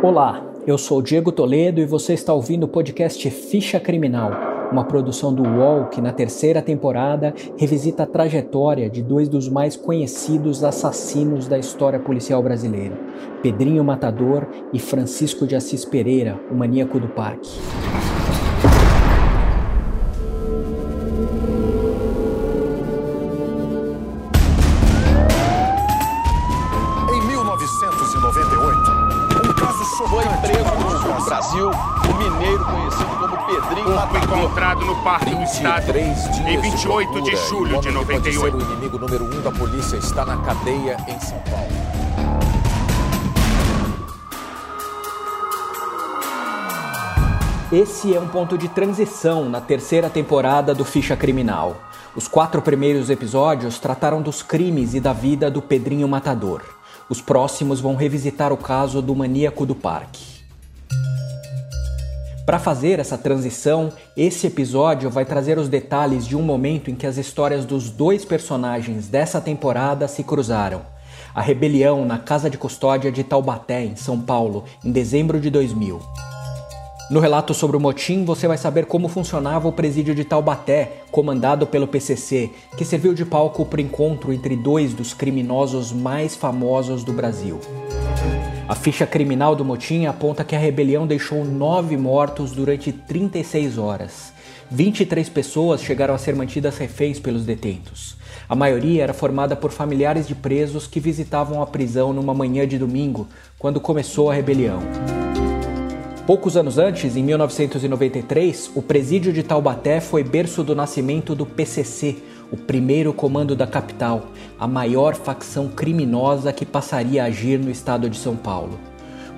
Olá, eu sou Diego Toledo e você está ouvindo o podcast Ficha Criminal, uma produção do UOL que na terceira temporada revisita a trajetória de dois dos mais conhecidos assassinos da história policial brasileira, Pedrinho Matador e Francisco de Assis Pereira, o maníaco do parque. Encontrado no Parque do Estado em 28 de, de julho de 98. O inimigo número um da polícia está na cadeia em São Paulo. Esse é um ponto de transição na terceira temporada do Ficha Criminal. Os quatro primeiros episódios trataram dos crimes e da vida do Pedrinho Matador. Os próximos vão revisitar o caso do maníaco do parque. Para fazer essa transição, esse episódio vai trazer os detalhes de um momento em que as histórias dos dois personagens dessa temporada se cruzaram. A rebelião na Casa de Custódia de Taubaté, em São Paulo, em dezembro de 2000. No relato sobre o motim, você vai saber como funcionava o presídio de Taubaté, comandado pelo PCC, que serviu de palco para o encontro entre dois dos criminosos mais famosos do Brasil. A ficha criminal do motim aponta que a rebelião deixou nove mortos durante 36 horas. 23 pessoas chegaram a ser mantidas reféns pelos detentos. A maioria era formada por familiares de presos que visitavam a prisão numa manhã de domingo, quando começou a rebelião. Poucos anos antes, em 1993, o presídio de Taubaté foi berço do nascimento do PCC, o primeiro comando da capital, a maior facção criminosa que passaria a agir no estado de São Paulo.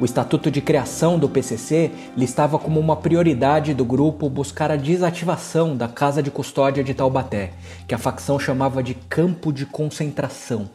O estatuto de criação do PCC listava como uma prioridade do grupo buscar a desativação da Casa de Custódia de Taubaté, que a facção chamava de campo de concentração.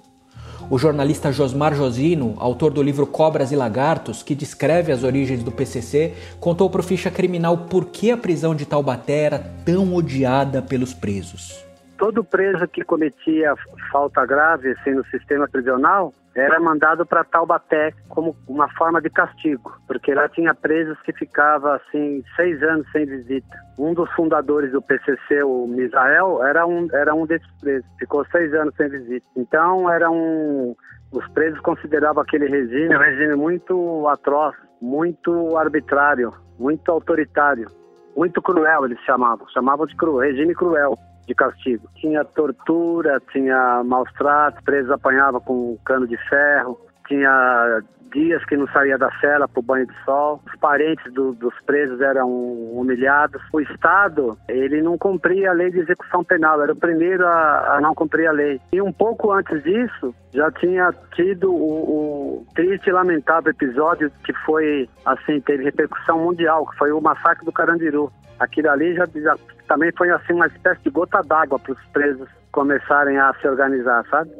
O jornalista Josmar Josino, autor do livro Cobras e Lagartos, que descreve as origens do PCC, contou para o Ficha Criminal por que a prisão de Taubaté era tão odiada pelos presos todo preso que cometia falta grave assim, no sistema prisional era mandado para Taubaté como uma forma de castigo, porque lá tinha presos que ficavam assim seis anos sem visita. Um dos fundadores do PCC, o Misael, era um era um desses presos, ficou seis anos sem visita. Então era um os presos consideravam aquele regime um regime muito atroz, muito arbitrário, muito autoritário, muito cruel eles chamavam, chamavam de cruel, regime cruel de castigo. Tinha tortura, tinha maus tratos, presos apanhavam com cano de ferro, tinha dias que não saía da cela para o banho de sol. Os parentes do, dos presos eram humilhados. O Estado, ele não cumpria a lei de execução penal, era o primeiro a, a não cumprir a lei. E um pouco antes disso, já tinha tido o, o, triste e lamentável episódio que foi, assim, teve repercussão mundial, que foi o massacre do Carandiru. Aquilo ali já, já também foi assim uma espécie de gota d'água para os presos começarem a se organizar, sabe?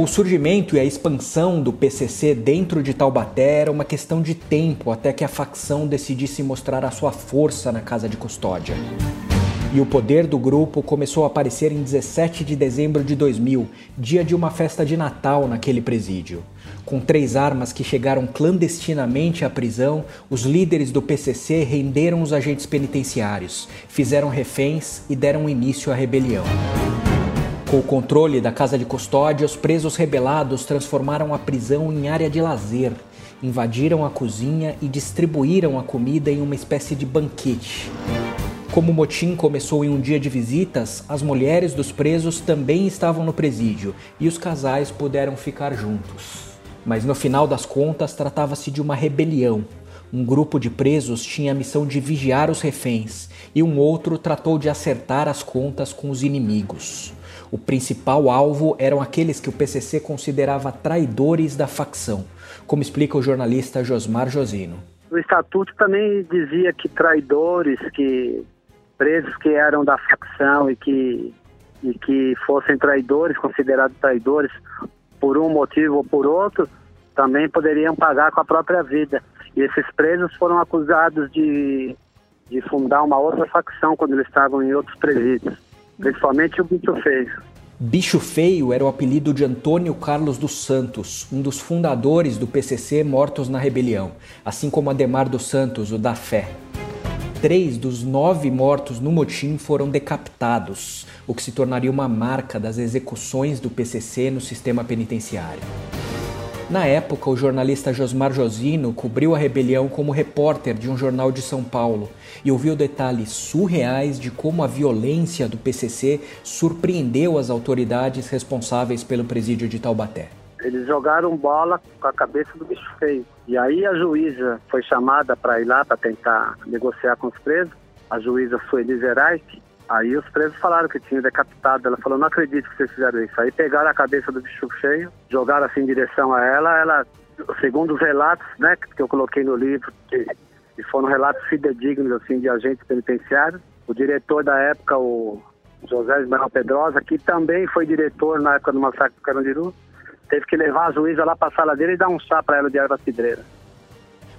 O surgimento e a expansão do PCC dentro de Taubaté era uma questão de tempo até que a facção decidisse mostrar a sua força na casa de custódia. E o poder do grupo começou a aparecer em 17 de dezembro de 2000, dia de uma festa de Natal naquele presídio. Com três armas que chegaram clandestinamente à prisão, os líderes do PCC renderam os agentes penitenciários, fizeram reféns e deram início à rebelião. Com o controle da casa de custódia, os presos rebelados transformaram a prisão em área de lazer, invadiram a cozinha e distribuíram a comida em uma espécie de banquete. Como o motim começou em um dia de visitas, as mulheres dos presos também estavam no presídio e os casais puderam ficar juntos. Mas no final das contas, tratava-se de uma rebelião. Um grupo de presos tinha a missão de vigiar os reféns e um outro tratou de acertar as contas com os inimigos. O principal alvo eram aqueles que o PCC considerava traidores da facção, como explica o jornalista Josmar Josino. O estatuto também dizia que traidores, que presos que eram da facção e que, e que fossem traidores, considerados traidores por um motivo ou por outro, também poderiam pagar com a própria vida. E esses presos foram acusados de, de fundar uma outra facção quando eles estavam em outros presídios, principalmente o bicho feio. Bicho Feio era o apelido de Antônio Carlos dos Santos, um dos fundadores do PCC mortos na rebelião, assim como Ademar dos Santos, o da Fé. Três dos nove mortos no motim foram decapitados, o que se tornaria uma marca das execuções do PCC no sistema penitenciário. Na época, o jornalista Josmar Josino cobriu a rebelião como repórter de um jornal de São Paulo e ouviu detalhes surreais de como a violência do PCC surpreendeu as autoridades responsáveis pelo presídio de Taubaté. Eles jogaram bola com a cabeça do bicho feio. E aí a juíza foi chamada para ir lá para tentar negociar com os presos. A juíza foi Liserite Aí os presos falaram que tinha decapitado. Ela falou, não acredito que vocês fizeram isso. Aí pegaram a cabeça do bicho cheio, jogaram assim em direção a ela. Ela, segundo os relatos né, que eu coloquei no livro, que, que foram relatos fidedignos assim, de agentes penitenciários, o diretor da época, o José Ismael Pedrosa, que também foi diretor na época do massacre do Carandiru, teve que levar a juíza lá para a sala dele e dar um chá para ela de erva cidreira.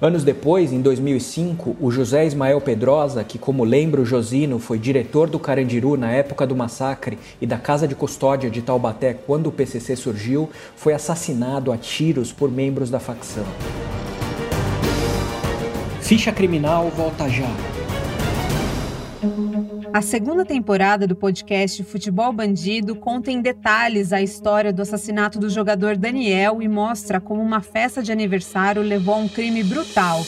Anos depois, em 2005, o José Ismael Pedrosa, que como lembra o Josino foi diretor do Carandiru na época do massacre e da Casa de Custódia de Taubaté quando o PCC surgiu, foi assassinado a tiros por membros da facção. Ficha Criminal volta já. A segunda temporada do podcast Futebol Bandido conta em detalhes a história do assassinato do jogador Daniel e mostra como uma festa de aniversário levou a um crime brutal.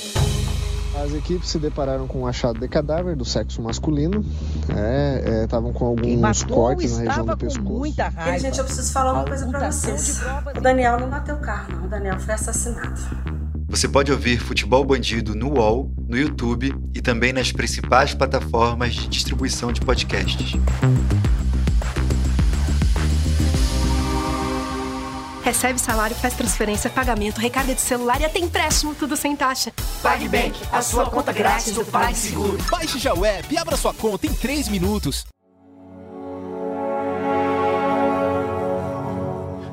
As equipes se depararam com um achado de cadáver do sexo masculino. Estavam é, é, com alguns cortes na região do pescoço. Muita raiva. E, gente, eu preciso falar uma coisa para vocês. O Daniel não bateu o carro, não. O Daniel foi assassinado. Você pode ouvir Futebol Bandido no UOL, no YouTube e também nas principais plataformas de distribuição de podcasts. Recebe salário, faz transferência, pagamento, recarga de celular e até empréstimo, tudo sem taxa. PagBank, a sua conta grátis do PagSeguro. Baixe já o app e abra sua conta em 3 minutos.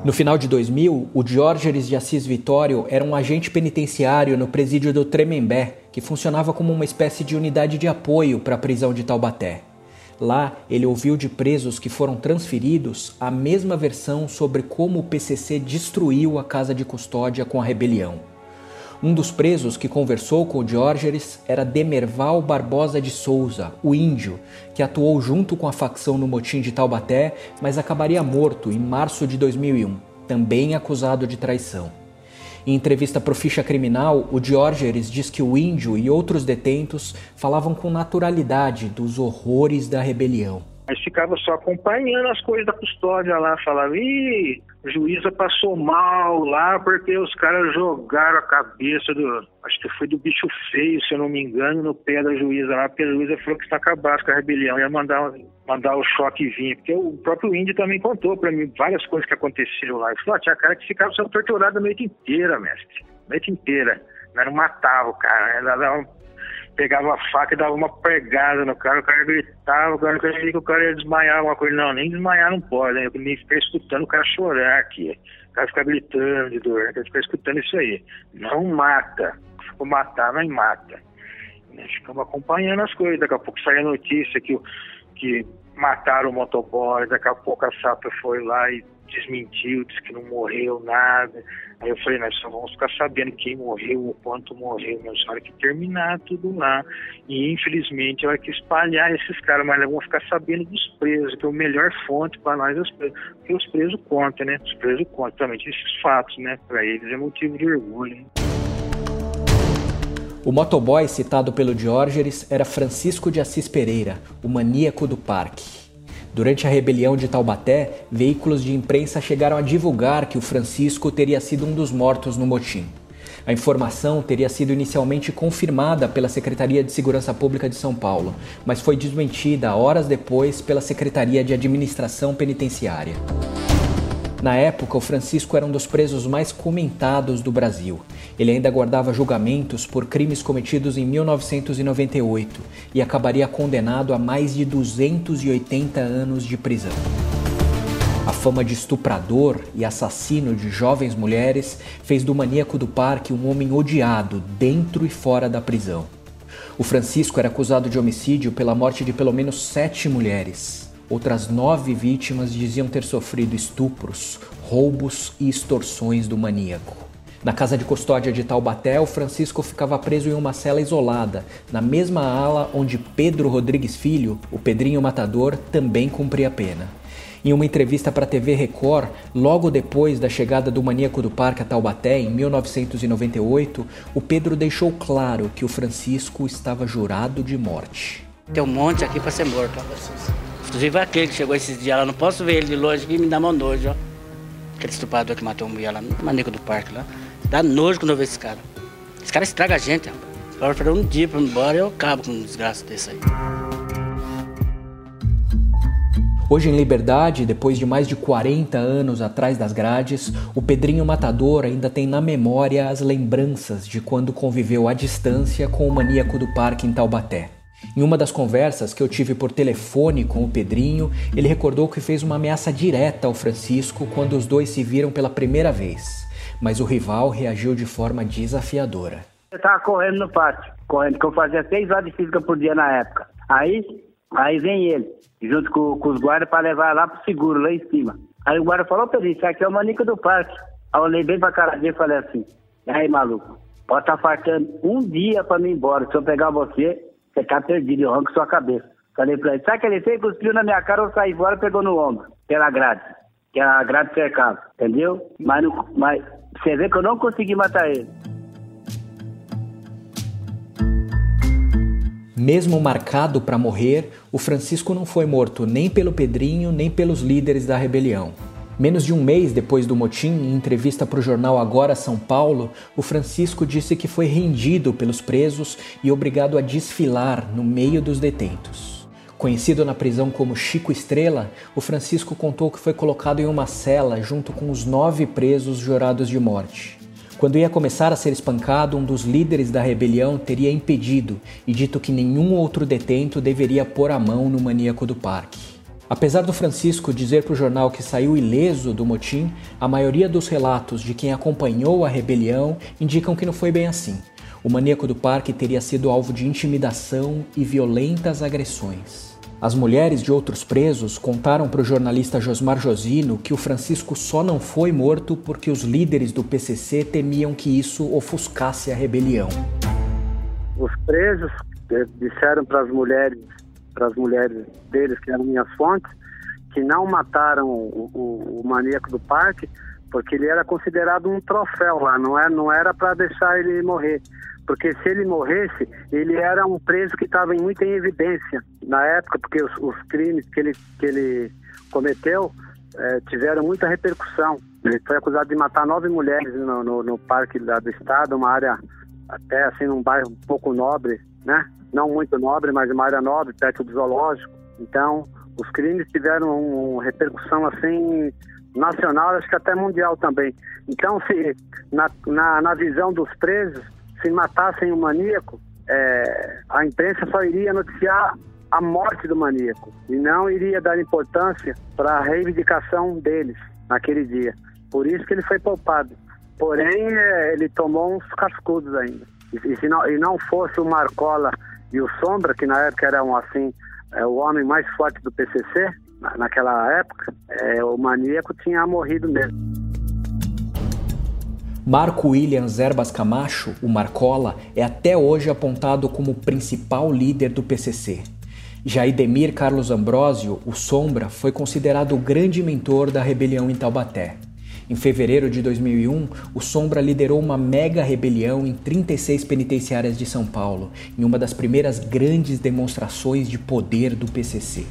No final de 2000, o Diógenes de Assis Vitório era um agente penitenciário no presídio do Tremembé, que funcionava como uma espécie de unidade de apoio para a prisão de Taubaté. Lá, ele ouviu de presos que foram transferidos a mesma versão sobre como o PCC destruiu a casa de custódia com a rebelião. Um dos presos que conversou com o Diógenes era Demerval Barbosa de Souza, o índio, que atuou junto com a facção no motim de Taubaté, mas acabaria morto em março de 2001, também acusado de traição. Em entrevista para o Ficha Criminal, o Diógenes diz que o índio e outros detentos falavam com naturalidade dos horrores da rebelião. Mas ficava só acompanhando as coisas da custódia lá, falava, ih, juíza passou mal lá porque os caras jogaram a cabeça do. Acho que foi do bicho feio, se eu não me engano, no pé da juíza lá, porque a juíza falou que está acabado com a rebelião, ia mandar, mandar o choque vir. Porque o próprio índio também contou para mim várias coisas que aconteceram lá. Ele falou: ah, tinha cara que ficava sendo torturado a noite inteira, mestre. A noite inteira. Não matava o cara, né? Dava pegava a faca e dava uma pegada no cara, o cara gritava, o cara que o cara ia desmaiar alguma coisa. Não, nem desmaiar não pode, né? Eu nem ficar escutando o cara chorar aqui. O cara ficar gritando de dor, né? ficar escutando isso aí. Não mata. For matar, não mata. Nós ficamos acompanhando as coisas. Daqui a pouco sai a notícia que, que mataram o motoboy, daqui a pouco a SAP foi lá e desmentiu, disse que não morreu nada. Aí eu falei, nós só vamos ficar sabendo quem morreu, o quanto morreu, mas hora que terminar tudo lá. E infelizmente vai que espalhar esses caras, mas nós vamos ficar sabendo dos presos, que é a melhor fonte para nós é os presos. Porque os presos contam, né? Os presos contam também esses fatos, né? Para eles é motivo de orgulho. Né? O motoboy citado pelo Diógenes era Francisco de Assis Pereira, o maníaco do parque. Durante a rebelião de Taubaté, veículos de imprensa chegaram a divulgar que o Francisco teria sido um dos mortos no motim. A informação teria sido inicialmente confirmada pela Secretaria de Segurança Pública de São Paulo, mas foi desmentida horas depois pela Secretaria de Administração Penitenciária. Na época, o Francisco era um dos presos mais comentados do Brasil. Ele ainda aguardava julgamentos por crimes cometidos em 1998 e acabaria condenado a mais de 280 anos de prisão. A fama de estuprador e assassino de jovens mulheres fez do maníaco do parque um homem odiado dentro e fora da prisão. O Francisco era acusado de homicídio pela morte de pelo menos sete mulheres. Outras nove vítimas diziam ter sofrido estupros, roubos e extorsões do maníaco. Na casa de custódia de Taubaté, o Francisco ficava preso em uma cela isolada, na mesma ala onde Pedro Rodrigues Filho, o Pedrinho Matador, também cumpria pena. Em uma entrevista para a TV Record, logo depois da chegada do maníaco do parque a Taubaté, em 1998, o Pedro deixou claro que o Francisco estava jurado de morte. Tem um monte aqui para ser morto. Inclusive aquele que chegou esses dias lá, não posso ver ele de longe e me dá mão nojo, ó. Aquele estuprador que matou uma mulher lá no maníaco do parque lá. Dá nojo quando eu vejo esse cara. Esse cara estraga a gente, rapaz. Agora, um dia para ir embora, eu acabo com um desgraça desse aí. Hoje em liberdade, depois de mais de 40 anos atrás das grades, o Pedrinho Matador ainda tem na memória as lembranças de quando conviveu à distância com o maníaco do parque em Taubaté. Em uma das conversas que eu tive por telefone com o Pedrinho, ele recordou que fez uma ameaça direta ao Francisco quando os dois se viram pela primeira vez, mas o rival reagiu de forma desafiadora. Eu estava correndo no pátio, correndo, que eu fazia seis horas de física por dia na época. Aí, aí vem ele junto com, com os guardas para levar lá pro seguro, lá em cima. Aí o guarda falou, Pedrinho, isso aqui é o maníaco do parque. Aí eu olhei bem pra cara dele e falei assim, aí, maluco, pode estar tá faltando um dia pra mim ir embora. Se eu pegar você, você tá perdido, eu arranco sua cabeça. Falei pra ele, sabe que ele fez? Cuspiu na minha cara, eu saí fora pegou no ombro, pela grade. Que a grade cercava, entendeu? Mas, mas você vê que eu não consegui matar ele. Mesmo marcado para morrer, o Francisco não foi morto nem pelo Pedrinho nem pelos líderes da rebelião. Menos de um mês depois do motim, em entrevista para o jornal Agora São Paulo, o Francisco disse que foi rendido pelos presos e obrigado a desfilar no meio dos detentos. Conhecido na prisão como Chico Estrela, o Francisco contou que foi colocado em uma cela junto com os nove presos jurados de morte. Quando ia começar a ser espancado, um dos líderes da rebelião teria impedido e dito que nenhum outro detento deveria pôr a mão no maníaco do parque. Apesar do Francisco dizer para o jornal que saiu ileso do motim, a maioria dos relatos de quem acompanhou a rebelião indicam que não foi bem assim. O maníaco do parque teria sido alvo de intimidação e violentas agressões. As mulheres de outros presos contaram para o jornalista Josmar Josino que o Francisco só não foi morto porque os líderes do PCC temiam que isso ofuscasse a rebelião. Os presos eh, disseram para as mulheres, para as mulheres deles que eram minhas fontes, que não mataram o, o, o maníaco do parque porque ele era considerado um troféu lá, não era, não era para deixar ele morrer porque se ele morresse, ele era um preso que estava muito em evidência na época, porque os, os crimes que ele, que ele cometeu é, tiveram muita repercussão. Ele foi acusado de matar nove mulheres no, no, no parque lá do estado, uma área até assim num bairro um pouco nobre, né? Não muito nobre, mas uma área nobre, perto do zoológico. Então, os crimes tiveram uma repercussão assim nacional, acho que até mundial também. Então, se na, na, na visão dos presos, se matassem o maníaco, é, a imprensa só iria noticiar a morte do maníaco e não iria dar importância para a reivindicação deles naquele dia. Por isso que ele foi poupado. Porém, é, ele tomou uns cascudos ainda. E, e, se não, e não fosse o Marcola e o Sombra, que na época eram assim, é, o homem mais forte do PCC, na, naquela época, é, o maníaco tinha morrido mesmo. Marco Williams Erbas Camacho, o Marcola, é até hoje apontado como o principal líder do PCC. Jaidemir Carlos Ambrosio, o Sombra, foi considerado o grande mentor da rebelião em Taubaté. Em fevereiro de 2001, o Sombra liderou uma mega rebelião em 36 penitenciárias de São Paulo, em uma das primeiras grandes demonstrações de poder do PCC.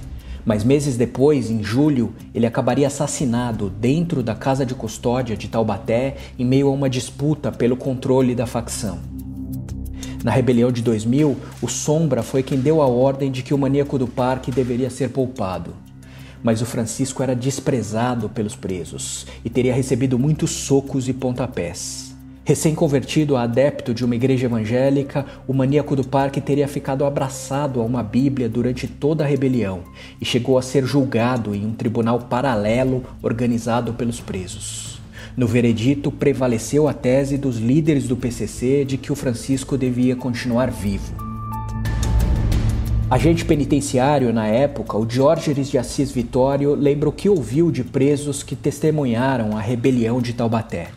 Mas meses depois, em julho, ele acabaria assassinado dentro da casa de custódia de Taubaté em meio a uma disputa pelo controle da facção. Na rebelião de 2000, o Sombra foi quem deu a ordem de que o maníaco do parque deveria ser poupado. Mas o Francisco era desprezado pelos presos e teria recebido muitos socos e pontapés. Recém-convertido a adepto de uma igreja evangélica, o maníaco do parque teria ficado abraçado a uma Bíblia durante toda a rebelião e chegou a ser julgado em um tribunal paralelo organizado pelos presos. No veredito, prevaleceu a tese dos líderes do PCC de que o Francisco devia continuar vivo. Agente penitenciário na época, o Diógenes de Assis Vitório lembra o que ouviu de presos que testemunharam a rebelião de Taubaté.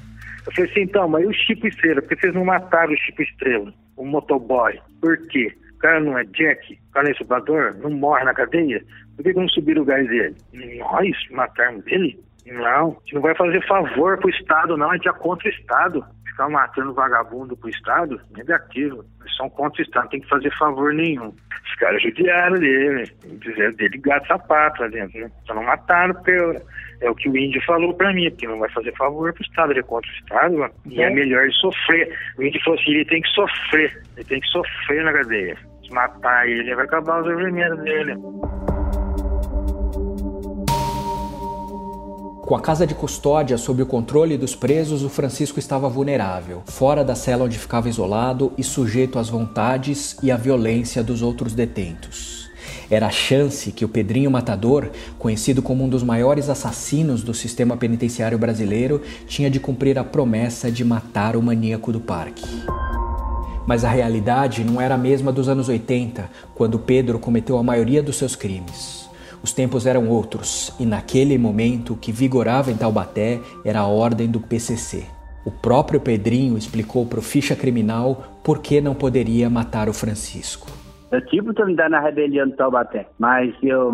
Eu falei assim, então, mas e o Chico Estrela? Por que vocês não mataram o Chico Estrela, o motoboy? Por quê? O cara não é Jack, o cara não é estuprador, não morre na cadeia? Por que não subiram o gás dele? Nós matarmos ele? Não, a gente não vai fazer favor pro Estado, não, a gente é contra o Estado. Ficar matando vagabundo pro Estado, negativo. Eles são contra o Estado, não tem que fazer favor nenhum. Os caras judiaram dele, fizeram dele gato sapato lá dentro, né? Só não mataram porque é o que o índio falou pra mim, porque não vai fazer favor pro Estado, ele é contra o Estado, mano. e é melhor ele sofrer. O índio falou assim, ele tem que sofrer, ele tem que sofrer na cadeia. Se matar ele, vai acabar os vermelhos dele. Com a casa de custódia sob o controle dos presos, o Francisco estava vulnerável, fora da cela onde ficava isolado e sujeito às vontades e à violência dos outros detentos. Era a chance que o Pedrinho Matador, conhecido como um dos maiores assassinos do sistema penitenciário brasileiro, tinha de cumprir a promessa de matar o maníaco do parque. Mas a realidade não era a mesma dos anos 80, quando Pedro cometeu a maioria dos seus crimes. Os tempos eram outros e naquele momento o que vigorava em Taubaté era a ordem do PCC. O próprio Pedrinho explicou para o ficha criminal por que não poderia matar o Francisco. Eu tive oportunidade na rebelião de Taubaté, mas eu,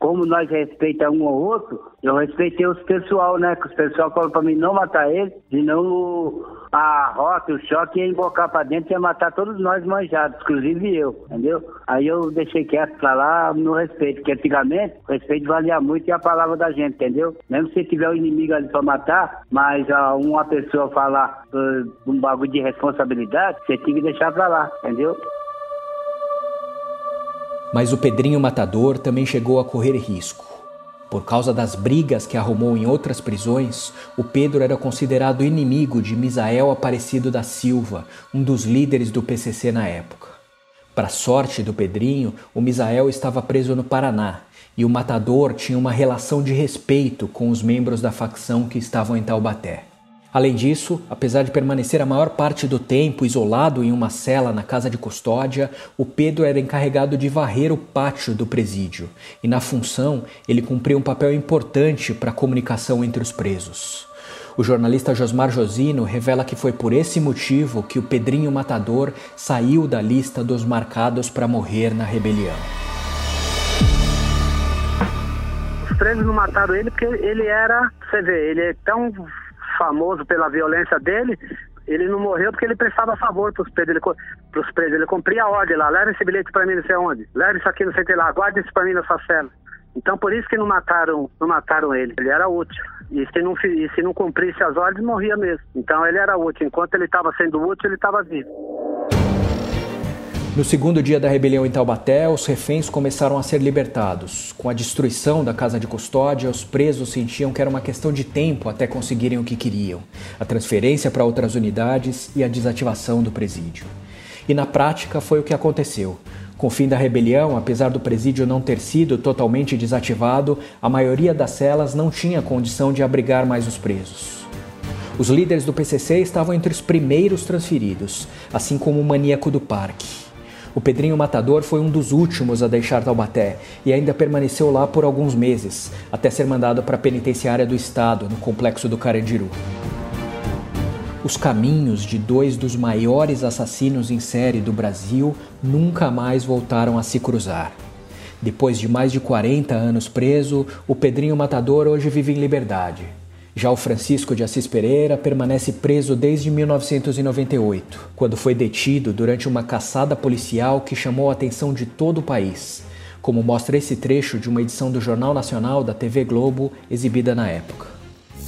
como nós respeitamos um ou outro, eu respeitei os pessoal, né? Que os pessoal falou para mim não matar ele, senão a rota, o choque ia embocar para dentro e ia matar todos nós manjados, inclusive eu, entendeu? Aí eu deixei quieto pra lá no respeito, porque antigamente o respeito valia muito e a palavra da gente, entendeu? Mesmo se tiver o um inimigo ali pra matar, mas a uma pessoa falar uh, um bagulho de responsabilidade, você tem que deixar pra lá, entendeu? Mas o Pedrinho Matador também chegou a correr risco. Por causa das brigas que arrumou em outras prisões, o Pedro era considerado inimigo de Misael Aparecido da Silva, um dos líderes do PCC na época. Para sorte do Pedrinho, o Misael estava preso no Paraná e o matador tinha uma relação de respeito com os membros da facção que estavam em Taubaté. Além disso, apesar de permanecer a maior parte do tempo isolado em uma cela na casa de custódia, o Pedro era encarregado de varrer o pátio do presídio, e na função ele cumpria um papel importante para a comunicação entre os presos. O jornalista Josmar Josino revela que foi por esse motivo que o Pedrinho Matador saiu da lista dos marcados para morrer na rebelião. Os presos não mataram ele porque ele era, você vê, ele é tão famoso pela violência dele, ele não morreu porque ele prestava favor para os presos. Ele, ele cumpria a ordem lá, leva esse bilhete para mim não sei onde, leva isso aqui não sei que lá, guarda isso para mim na sua cela. Então por isso que não mataram, não mataram ele. Ele era útil. E se não, e se não cumprisse as ordens, morria mesmo. Então ele era útil. Enquanto ele estava sendo útil, ele estava vivo. No segundo dia da rebelião em Taubaté, os reféns começaram a ser libertados. Com a destruição da casa de custódia, os presos sentiam que era uma questão de tempo até conseguirem o que queriam: a transferência para outras unidades e a desativação do presídio. E na prática foi o que aconteceu. Com o fim da rebelião, apesar do presídio não ter sido totalmente desativado, a maioria das celas não tinha condição de abrigar mais os presos. Os líderes do PCC estavam entre os primeiros transferidos, assim como o maníaco do parque. O Pedrinho Matador foi um dos últimos a deixar Taubaté e ainda permaneceu lá por alguns meses, até ser mandado para a penitenciária do estado, no complexo do Carandiru. Os caminhos de dois dos maiores assassinos em série do Brasil nunca mais voltaram a se cruzar. Depois de mais de 40 anos preso, o Pedrinho Matador hoje vive em liberdade. Já o Francisco de Assis Pereira permanece preso desde 1998, quando foi detido durante uma caçada policial que chamou a atenção de todo o país, como mostra esse trecho de uma edição do Jornal Nacional da TV Globo exibida na época.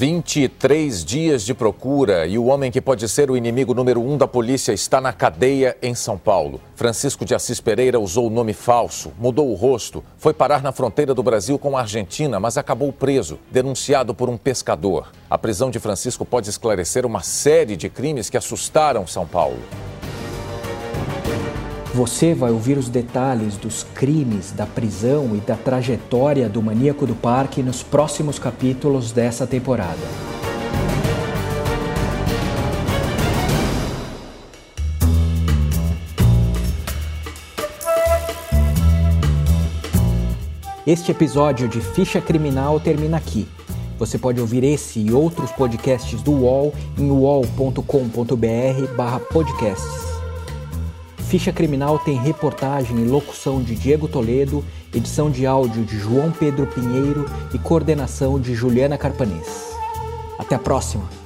23 dias de procura e o homem que pode ser o inimigo número um da polícia está na cadeia em São Paulo. Francisco de Assis Pereira usou o nome falso, mudou o rosto, foi parar na fronteira do Brasil com a Argentina, mas acabou preso, denunciado por um pescador. A prisão de Francisco pode esclarecer uma série de crimes que assustaram São Paulo. Você vai ouvir os detalhes dos crimes, da prisão e da trajetória do maníaco do parque nos próximos capítulos dessa temporada. Este episódio de Ficha Criminal termina aqui. Você pode ouvir esse e outros podcasts do UOL em uol.com.br/podcasts. Ficha Criminal tem reportagem e locução de Diego Toledo, edição de áudio de João Pedro Pinheiro e coordenação de Juliana Carpanês. Até a próxima!